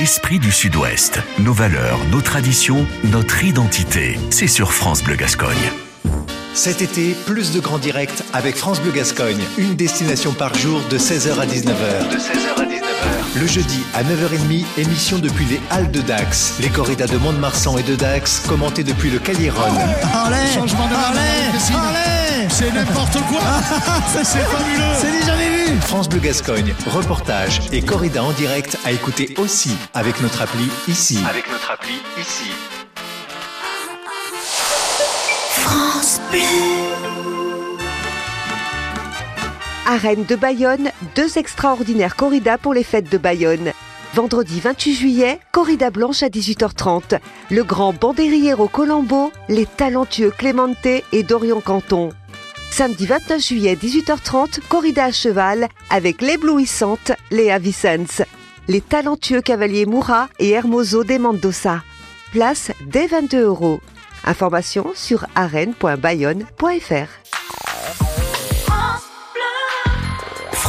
Esprit du Sud-Ouest. Nos valeurs, nos traditions, notre identité. C'est sur France Bleu Gascogne. Cet été, plus de grands directs avec France Bleu Gascogne. Une destination par jour de 16h à 19h. De 16h à 19h. Le jeudi à 9h30, émission depuis les Halles de Dax. Les corridas de Mont-de-Marsan et de Dax, commentées depuis le Caliron. Allez Changement de C'est n'importe quoi Ça C'est fabuleux C'est jamais vu France Bleu Gascogne, reportage et corrida en direct à écouter aussi avec notre appli ici. Avec notre appli ici. À Rennes de Bayonne, deux extraordinaires corridas pour les fêtes de Bayonne. Vendredi 28 juillet, corrida blanche à 18h30. Le grand Banderiero Colombo, les talentueux Clemente et Dorian Canton. Samedi 29 juillet 18h30, corrida à cheval avec l'éblouissante Léa Vicens. Les talentueux cavaliers Moura et Hermoso de Mendoza. Place dès 22 euros. Information sur arène.bayonne.fr.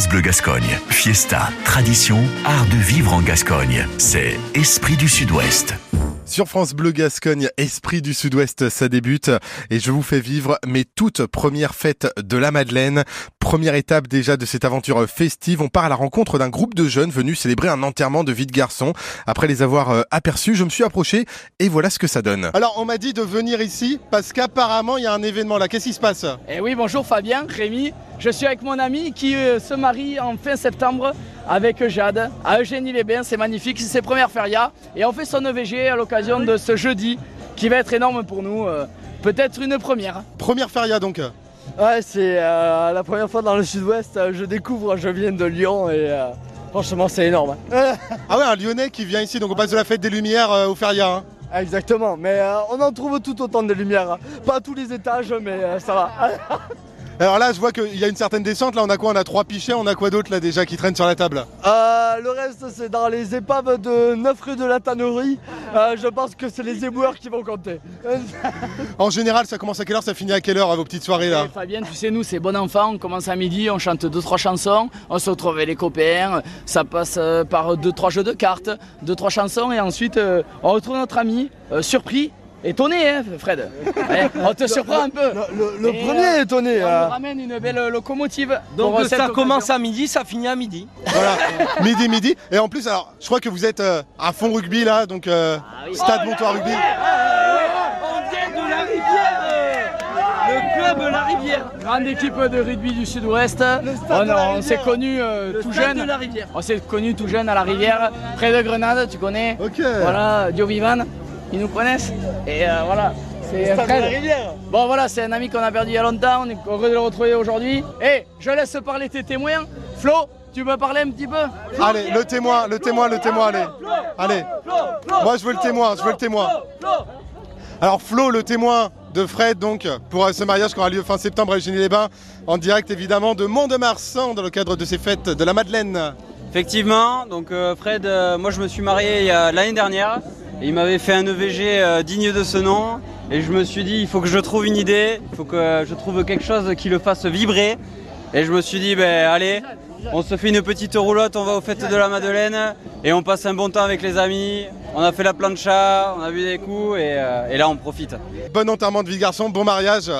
Bleu Gascogne. Fiesta, tradition, art de vivre en Gascogne. C'est Esprit du Sud-Ouest. Sur France Bleu Gascogne, Esprit du Sud-Ouest, ça débute et je vous fais vivre mes toutes premières fêtes de la Madeleine. Première étape déjà de cette aventure festive, on part à la rencontre d'un groupe de jeunes venus célébrer un enterrement de vie de garçon. Après les avoir euh, aperçus, je me suis approché et voilà ce que ça donne. Alors on m'a dit de venir ici parce qu'apparemment il y a un événement là. Qu'est-ce qui se passe? Eh oui, bonjour Fabien, Rémi. Je suis avec mon ami qui euh, se marie en fin septembre avec Jade à Eugénie-les-Bains. C'est magnifique, c'est ses premières férias. Et on fait son EVG à l'occasion de ce jeudi qui va être énorme pour nous. euh, Peut-être une première. Première feria donc. Ouais, c'est euh, la première fois dans le sud-ouest. euh, Je découvre, je viens de Lyon et euh, franchement, c'est énorme. Ah ouais, un Lyonnais qui vient ici, donc on passe de la fête des Lumières euh, au feria. hein. Exactement, mais on en trouve tout autant de lumière. Pas à tous les étages, mais ça va. Alors là je vois qu'il y a une certaine descente, là on a quoi? On a trois pichets, on a quoi d'autre là déjà qui traînent sur la table? Euh, le reste, c'est dans les épaves de 9 rue de la Tannerie. Euh, je pense que c'est les éboueurs qui vont compter. En général ça commence à quelle heure, ça finit à quelle heure à vos petites soirées là? Et Fabien, tu sais, nous, c'est bon enfant. On commence à midi, on chante deux, trois chansons. On se retrouve avec les copains. Ça passe euh, par deux, trois jeux de cartes, deux, trois chansons. Et ensuite, euh, on retrouve notre ami, euh, surpris. Étonné, hein, Fred Ouais, On te surprend un peu. Le, Et, premier euh, est étonné. On euh. nous ramène une belle locomotive. Donc pour cette ça occasion. commence à midi, ça finit à midi. Voilà, midi midi. Et en plus alors je crois que vous êtes euh, à fond rugby là, donc euh, stade Montois Rugby. On vient de la rivière Le club La Rivière Grande équipe de rugby du sud-ouest. On, la on s'est connus euh, Le tout jeune. de la Rivière. On s'est connus tout jeune à la rivière, près de Grenade, tu connais. Ok. Voilà, Dio Vivan, ils nous connaissent. Et euh, voilà, c'est Stade de Fred. la Rivière Bon voilà, c'est un ami qu'on a perdu il y a longtemps, on est heureux de le retrouver aujourd'hui. Et je laisse parler tes témoins. Flo, tu veux parler un petit peu Allez, le témoin, le témoin, le témoin, allez. Allez. Moi je veux le témoin, je veux le témoin. Alors Flo, le témoin de Fred donc pour euh, ce mariage qui aura lieu fin septembre à Eugénie-les-Bains, en direct évidemment de Mont-de-Marsan dans le cadre de ces fêtes de la Madeleine. Effectivement, donc euh, Fred, euh, moi je me suis marié il y a- l'année dernière et il m'avait fait un EVG euh, digne de ce nom et je me suis dit il faut que je trouve une idée, il faut que je trouve quelque chose qui le fasse vibrer et je me suis dit ben allez, on se fait une petite roulotte, on va aux fêtes de la Madeleine et on passe un bon temps avec les amis, on a fait la plancha, on a bu des coups et, euh, et là on profite. Bon enterrement de vie de garçon, bon mariage.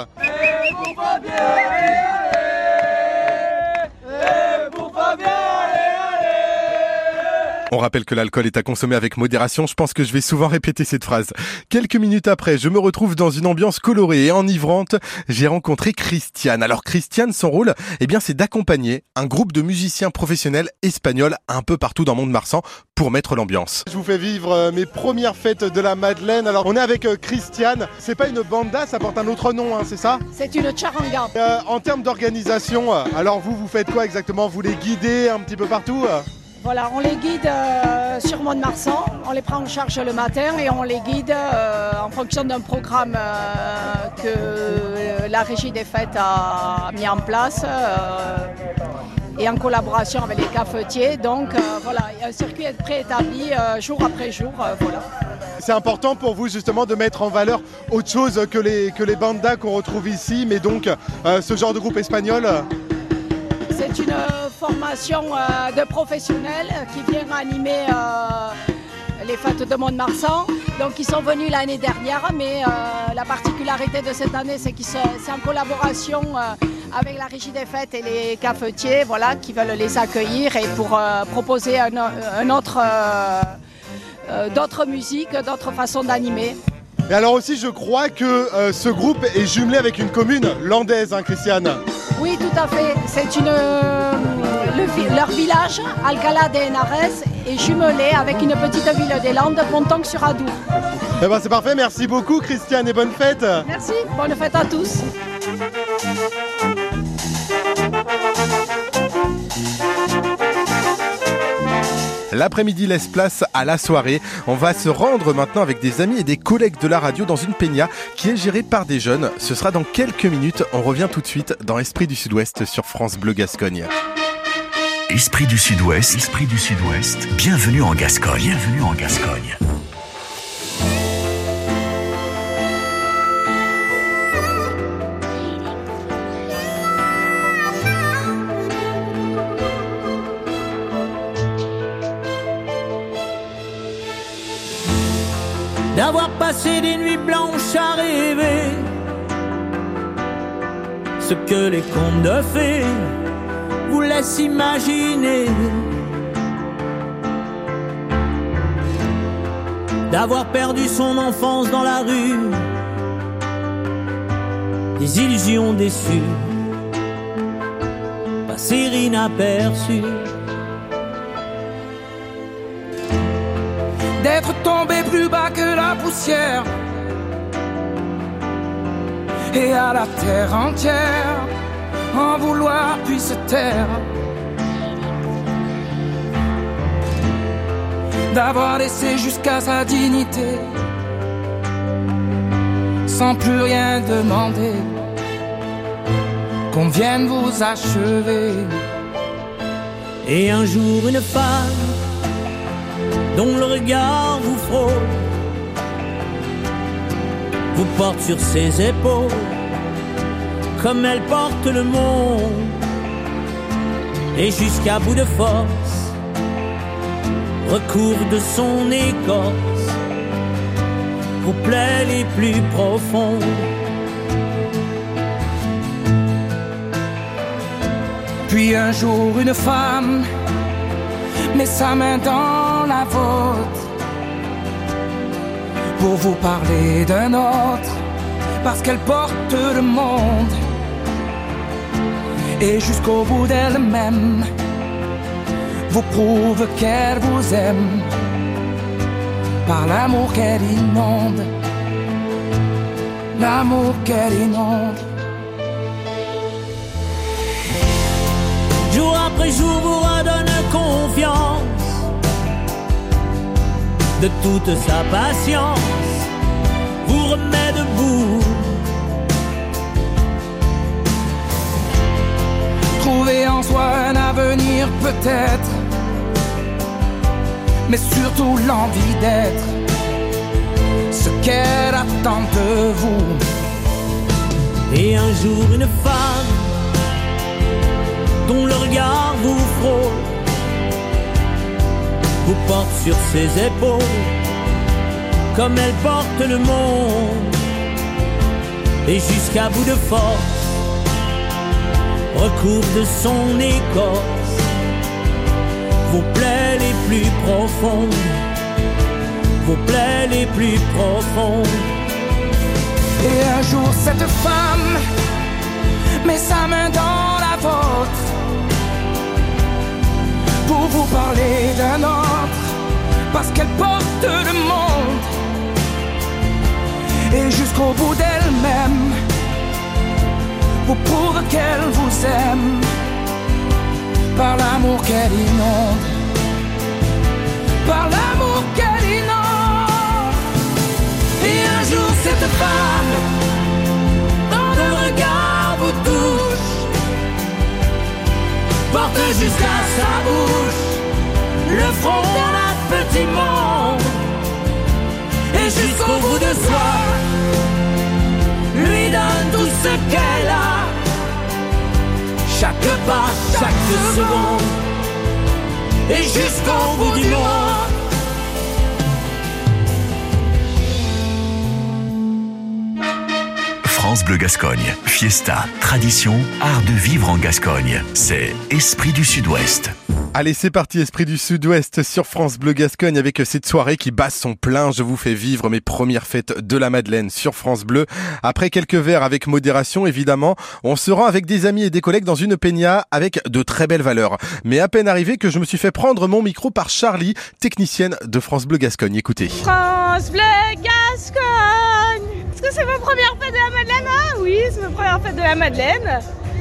On rappelle que l'alcool est à consommer avec modération, je pense que je vais souvent répéter cette phrase. Quelques minutes après, je me retrouve dans une ambiance colorée et enivrante. J'ai rencontré Christiane. Alors Christiane, son rôle, eh bien, c'est d'accompagner un groupe de musiciens professionnels espagnols un peu partout dans Mont-de-Marsan pour mettre l'ambiance. Je vous fais vivre euh, mes premières fêtes de la Madeleine. Alors on est avec euh, Christiane. C'est pas une banda, ça porte un autre nom, hein, c'est ça? C'est une charanga. Euh, En termes d'organisation, euh, alors vous, vous faites quoi exactement? Vous les guidez un petit peu partout euh? Voilà, on les guide euh, sur Mont-de-Marsan, on les prend en charge le matin et on les guide euh, en fonction d'un programme euh, que la régie des fêtes a mis en place et en collaboration avec les cafetiers. Donc voilà, un circuit préétabli euh, jour après jour. voilà. C'est important pour vous justement de mettre en valeur autre chose que les, que les bandas qu'on retrouve ici, mais donc ce genre de groupe espagnol. C'est une formation euh, de professionnels qui vient animer euh, les fêtes de Mont-de-Marsan. Donc ils sont venus l'année dernière, mais euh, la particularité de cette année, c'est que c'est en collaboration euh, avec la régie des fêtes et les cafetiers, voilà, qui veulent les accueillir et pour euh, proposer un, un autre, d'autres musiques, d'autres façons d'animer. Et alors aussi, je crois que ce groupe est jumelé avec une commune landaise, hein, Christiane? Oui, tout à fait. C'est une le leur village, Alcalá de Henares, est jumelé avec une petite ville des Landes, Pontonc-sur-Adour. Eh ben c'est parfait, merci beaucoup Christiane et bonne fête. Merci, bonne fête à tous. L'après-midi laisse place à la soirée. On va se rendre maintenant avec des amis et des collègues de la radio dans une peña qui est gérée par des jeunes. Ce sera dans quelques minutes. On revient tout de suite dans Esprit du Sud-Ouest sur France Bleu Gascogne. Esprit du Sud-Ouest. Esprit du Sud-Ouest. Bienvenue en Gascogne. Bienvenue en Gascogne. D'avoir passé des nuits blanches à ce que les contes de fées vous laissent imaginer. D'avoir perdu son enfance dans la rue, des illusions déçues, passer inaperçues. d'être tombé plus bas que la poussière et à la terre entière en vouloir puis se taire. D'avoir laissé jusqu'à sa dignité sans plus rien demander qu'on vienne vous achever. Et un jour une femme dont le regard vous frôle, vous porte sur ses épaules, comme elle porte le monde, et jusqu'à bout de force, recouvre de son écorce, vos plaies les plus profondes. Puis un jour une femme met sa main dans la vôtre pour vous parler d'un autre, parce qu'elle porte le monde. Et jusqu'au bout d'elle-même, vous prouve qu'elle vous aime par l'amour qu'elle inonde, l'amour qu'elle inonde. Jour après jour vous redonne confiance de toute sa patience, vous remet peut-être, mais surtout l'envie d'être ce qu'elle attend de vous. Et un jour une femme dont le regard vous frôle, vous porte sur ses épaules, comme elle porte le monde, et jusqu'à bout de force, recouvre de son écorce vos plaies les plus profondes, vos plaies les plus profondes. Et un jour cette femme met sa main dans la vôtre pour vous parler d'un autre, parce qu'elle porte le monde. Et jusqu'au bout d'elle-même, vous prouve qu'elle vous aime par l'amour qu'elle inonde, par l'amour qu'elle inonde. Et un jour cette femme, dans le regard vous touche, porte jusqu'à sa bouche le front d'un petit monde. Et jusqu'au bout de soi, lui donne tout ce qu'elle a. Chaque pas, chaque seconde, et jusqu'au bout du monde. France Bleu Gascogne. Fiesta, tradition, art de vivre en Gascogne. C'est Esprit du Sud-Ouest. Allez, c'est parti, Esprit du Sud-Ouest sur France Bleu Gascogne avec cette soirée qui bat son plein. Je vous fais vivre mes premières fêtes de la Madeleine sur France Bleu. Après quelques verres avec modération, évidemment, on se rend avec des amis et des collègues dans une peña avec de très belles valeurs. Mais à peine arrivé que je me suis fait prendre mon micro par Charlie, technicienne de France Bleu Gascogne. Écoutez. France Bleu Gascogne Est-ce que c'est ma première fête de la Madeleine? Ah oui, c'est ma première fête de la Madeleine.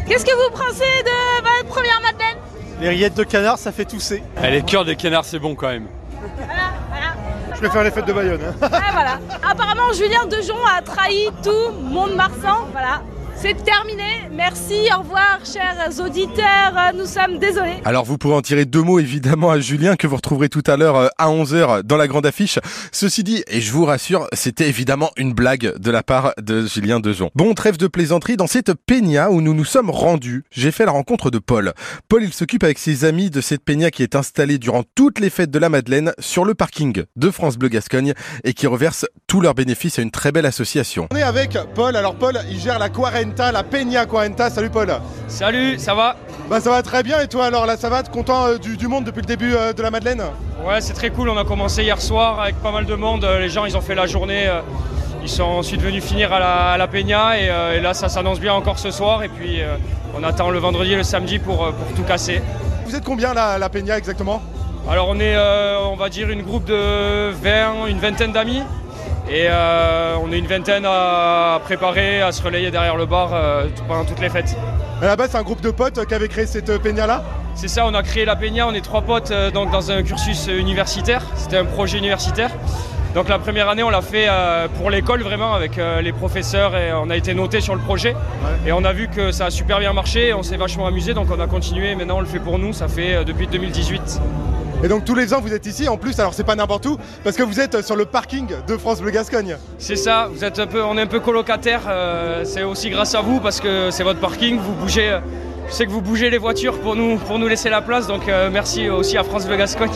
Qu'est-ce que vous pensez de votre première Madeleine? Les rillettes de canard, ça fait tousser. Eh, les cœurs de canard, c'est bon quand même. Voilà, voilà. Je préfère les fêtes de Bayonne. hein. Ah, voilà. Apparemment, Julien Dejon a trahi tout Mont-de-Marsan. Voilà. C'est terminé. Merci, au revoir, chers auditeurs. Nous sommes désolés. Alors vous pourrez en tirer deux mots évidemment à Julien que vous retrouverez tout à l'heure euh, à 11h dans la grande affiche. Ceci dit, et je vous rassure, c'était évidemment une blague de la part de Julien Dejon. Bon, trêve de plaisanterie, dans cette peña où nous nous sommes rendus, j'ai fait la rencontre de Paul. Paul, il s'occupe avec ses amis de cette peña qui est installée durant toutes les fêtes de la Madeleine sur le parking de France Bleu Gascogne et qui reverse tous leurs bénéfices à une très belle association. On est avec Paul. Alors Paul, il gère la La Peña Quarenta. Salut Paul. Salut, ça va? Bah ça va très bien et toi alors là ça va Content euh, du, du monde depuis le début euh, de la Madeleine? Ouais, c'est très cool. On a commencé hier soir avec pas mal de monde. Euh, Les gens, ils ont fait la journée. euh, Ils sont ensuite venus finir à la, à la Peña et, et là, ça s'annonce bien encore ce soir. Et puis, on attend le vendredi et le samedi pour, pour tout casser. Vous êtes combien là, la Peña exactement? Alors, on est, on va dire, une groupe de 20, une vingtaine d'amis. Et euh, on est une vingtaine à préparer, à se relayer derrière le bar euh, pendant toutes les fêtes. À la base c'est un groupe de potes qui avait créé cette euh, Peña là C'est ça, on a créé la Peña, on est trois potes euh, donc dans un cursus universitaire. C'était un projet universitaire. Donc la première année, on l'a fait pour l'école vraiment avec les professeurs et on a été noté sur le projet. Et on a vu que ça a super bien marché, on s'est vachement amusé donc on a continué. Maintenant, on le fait pour nous, ça fait depuis 2018. Et donc tous les ans vous êtes ici, en plus alors c'est pas n'importe où, parce que vous êtes sur le parking de France Bleu Gascogne. C'est ça, vous êtes un peu, on est un peu colocataire. euh, c'est aussi grâce à vous parce que c'est votre parking. Vous bougez, euh, je sais que vous bougez les voitures pour nous, pour nous laisser la place. Donc euh, merci aussi à France Bleu Gascogne.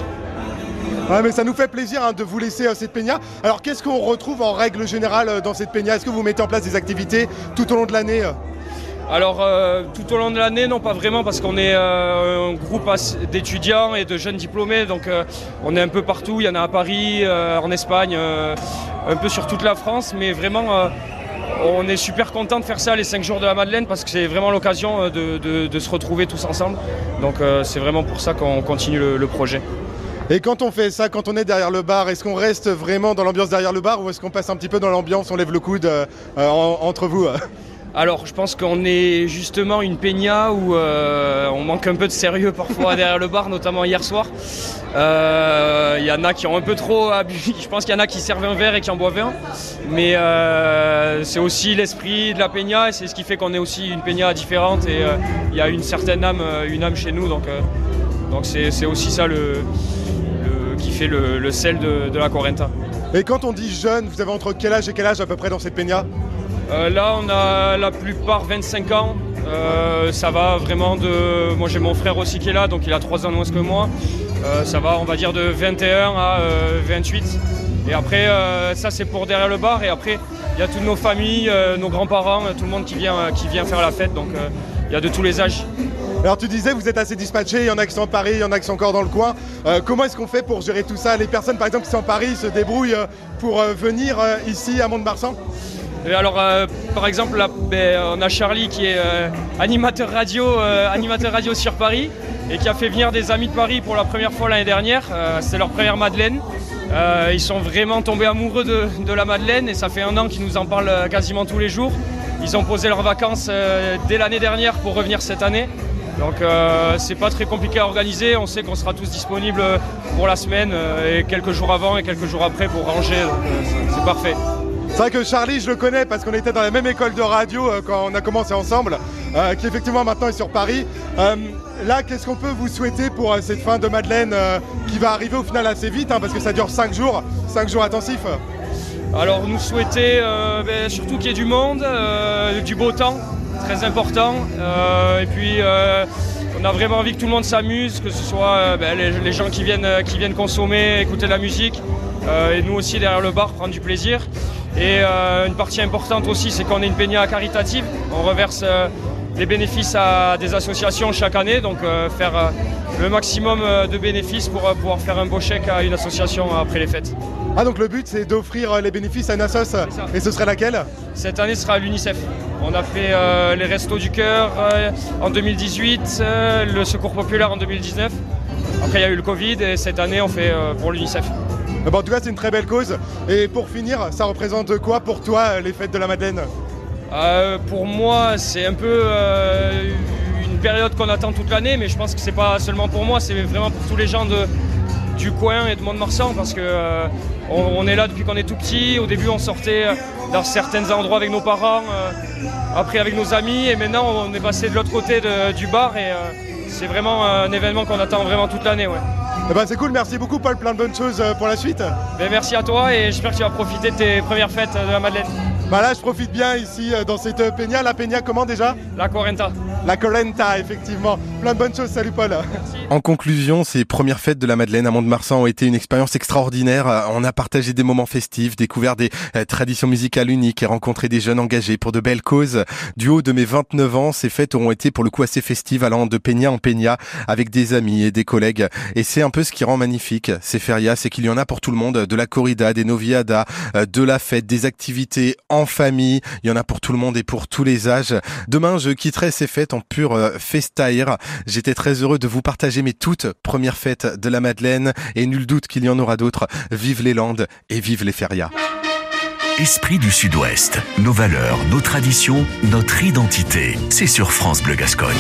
Ouais mais ça nous fait plaisir hein, de vous laisser euh, cette Peña. Alors qu'est-ce qu'on retrouve en règle générale dans cette Peña? Est-ce que vous mettez en place des activités tout au long de l'année Alors euh, tout au long de l'année, non pas vraiment parce qu'on est euh, un groupe d'étudiants et de jeunes diplômés, donc euh, on est un peu partout, il y en a à Paris, en Espagne, un peu sur toute la France, mais vraiment on est super content de faire ça les 5 jours de la Madeleine parce que c'est vraiment l'occasion de, se retrouver tous ensemble. Donc c'est vraiment pour ça qu'on continue le- projet. Et quand on fait ça, quand on est derrière le bar, est-ce qu'on reste vraiment dans l'ambiance derrière le bar ou est-ce qu'on passe un petit peu dans l'ambiance, on lève le coude en- entre vous Alors, je pense qu'on est justement une peña où euh, on manque un peu de sérieux parfois derrière le bar, notamment hier soir. Euh, Il y en a qui ont un peu trop abusé. Je pense qu'il y en a qui servent un verre et qui en boivent un. Mais euh, c'est aussi l'esprit de la peña et c'est ce qui fait qu'on est aussi une peña différente et euh, il y a une certaine âme, euh, une âme chez nous. Donc, euh, donc c'est c'est aussi ça le, le- qui fait le, le sel de, de la Corenta. Et quand on dit jeune, vous avez entre quel âge et quel âge à peu près dans cette Peña Euh, là, on a la plupart 25 ans. Euh, ça va vraiment de. Moi, j'ai mon frère aussi qui est là, donc il a 3 ans moins que moi. Euh, ça va, on va dire, de 21 à euh, 28. Et après, ça, c'est pour derrière le bar. Et après, il y a toutes nos familles, nos grands-parents, tout le monde qui vient, faire la fête. Donc, il y a de tous les âges. Alors tu disais, vous êtes assez dispatchés, il y en a qui sont à Paris, il y en a qui sont encore dans le coin. Comment est-ce qu'on fait pour gérer tout ça? Les personnes par exemple qui sont à Paris se débrouillent pour venir ici à Mont-de-Marsan? Alors, euh, par exemple, là, ben, on a Charlie qui est euh, animateur radio, euh, animateur radio sur Paris et qui a fait venir des amis de Paris pour la première fois l'année dernière. C'est leur première Madeleine. Ils sont vraiment tombés amoureux de, la Madeleine et ça fait un an qu'ils nous en parlent quasiment tous les jours. Ils ont posé leurs vacances dès l'année dernière pour revenir cette année. Donc c'est pas très compliqué à organiser. On sait qu'on sera tous disponibles pour la semaine et quelques jours avant et quelques jours après pour ranger. C'est parfait. C'est vrai que Charlie, je le connais parce qu'on était dans la même école de radio euh, quand on a commencé ensemble, euh, qui effectivement maintenant est sur Paris. Euh, là, qu'est-ce qu'on peut vous souhaiter pour cette fin de Madeleine qui va arriver au final assez vite hein, parce que ça dure 5 jours, 5 jours intensifs Alors nous souhaiter ben, surtout qu'il y ait du monde, du beau temps, très important. Et puis on a vraiment envie que tout le monde s'amuse, que ce soit ben, les, gens qui viennent, qui viennent consommer, écouter de la musique, et nous aussi derrière le bar prendre du plaisir. Et euh, une partie importante aussi, c'est qu'on est une peña caritative. On reverse euh, les bénéfices à des associations chaque année, donc euh, faire le maximum de bénéfices pour pouvoir faire un beau chèque à une association après les fêtes. Ah donc le but c'est d'offrir les bénéfices à une assoce et ce serait laquelle? Cette année sera l'UNICEF. On a fait les Restos du Cœur en 2018, euh, le Secours Populaire en 2019. Après, il y a eu le Covid et cette année, on fait pour l'UNICEF. Ben, en tout cas c'est une très belle cause. Et pour finir, ça représente quoi pour toi euh, les fêtes de la Madeleine Euh, pour moi, c'est un peu euh, une période qu'on attend toute l'année, mais je pense que c'est pas seulement pour moi, c'est vraiment pour tous les gens de, du coin et de Mont-de-Marsan parce que euh, on, est là depuis qu'on est tout petit. Au début, on sortait dans certains endroits avec nos parents, euh, après avec nos amis, et maintenant on est passé de l'autre côté du bar et euh, c'est vraiment un événement qu'on attend vraiment toute l'année. Ouais. Eh ben, c'est cool, merci beaucoup Paul, plein de bonnes choses euh, pour la suite. Ben, merci à toi et j'espère que tu vas profiter de tes premières fêtes de la Madeleine. Bah là, je profite bien ici euh, dans cette euh, peña. La peña, comment déjà? La Corenta. La Corenta, effectivement. Plein de bonnes choses, salut Paul. En conclusion, ces premières fêtes de la Madeleine à Mont-de-Marsan ont été une expérience extraordinaire. On a partagé des moments festifs, découvert des euh, traditions musicales uniques et rencontré des jeunes engagés pour de belles causes. Du haut de mes 29 ans, ces fêtes auront été pour le coup assez festives, allant de peña en peña avec des amis et des collègues. Et c'est un peu ce qui rend magnifique ces férias, c'est qu'il y en a pour tout le monde, de la corrida, des noviadas, euh, de la fête, des activités en famille. Il y en a pour tout le monde et pour tous les âges. Demain, je quitterai ces fêtes pur euh, festair. J'étais très heureux de vous partager mes toutes premières fêtes de la Madeleine et nul doute qu'il y en aura d'autres. Vive les Landes et vive les férias. Esprit du Sud-Ouest. Nos valeurs, nos traditions, notre identité. C'est sur France Bleu Gascogne.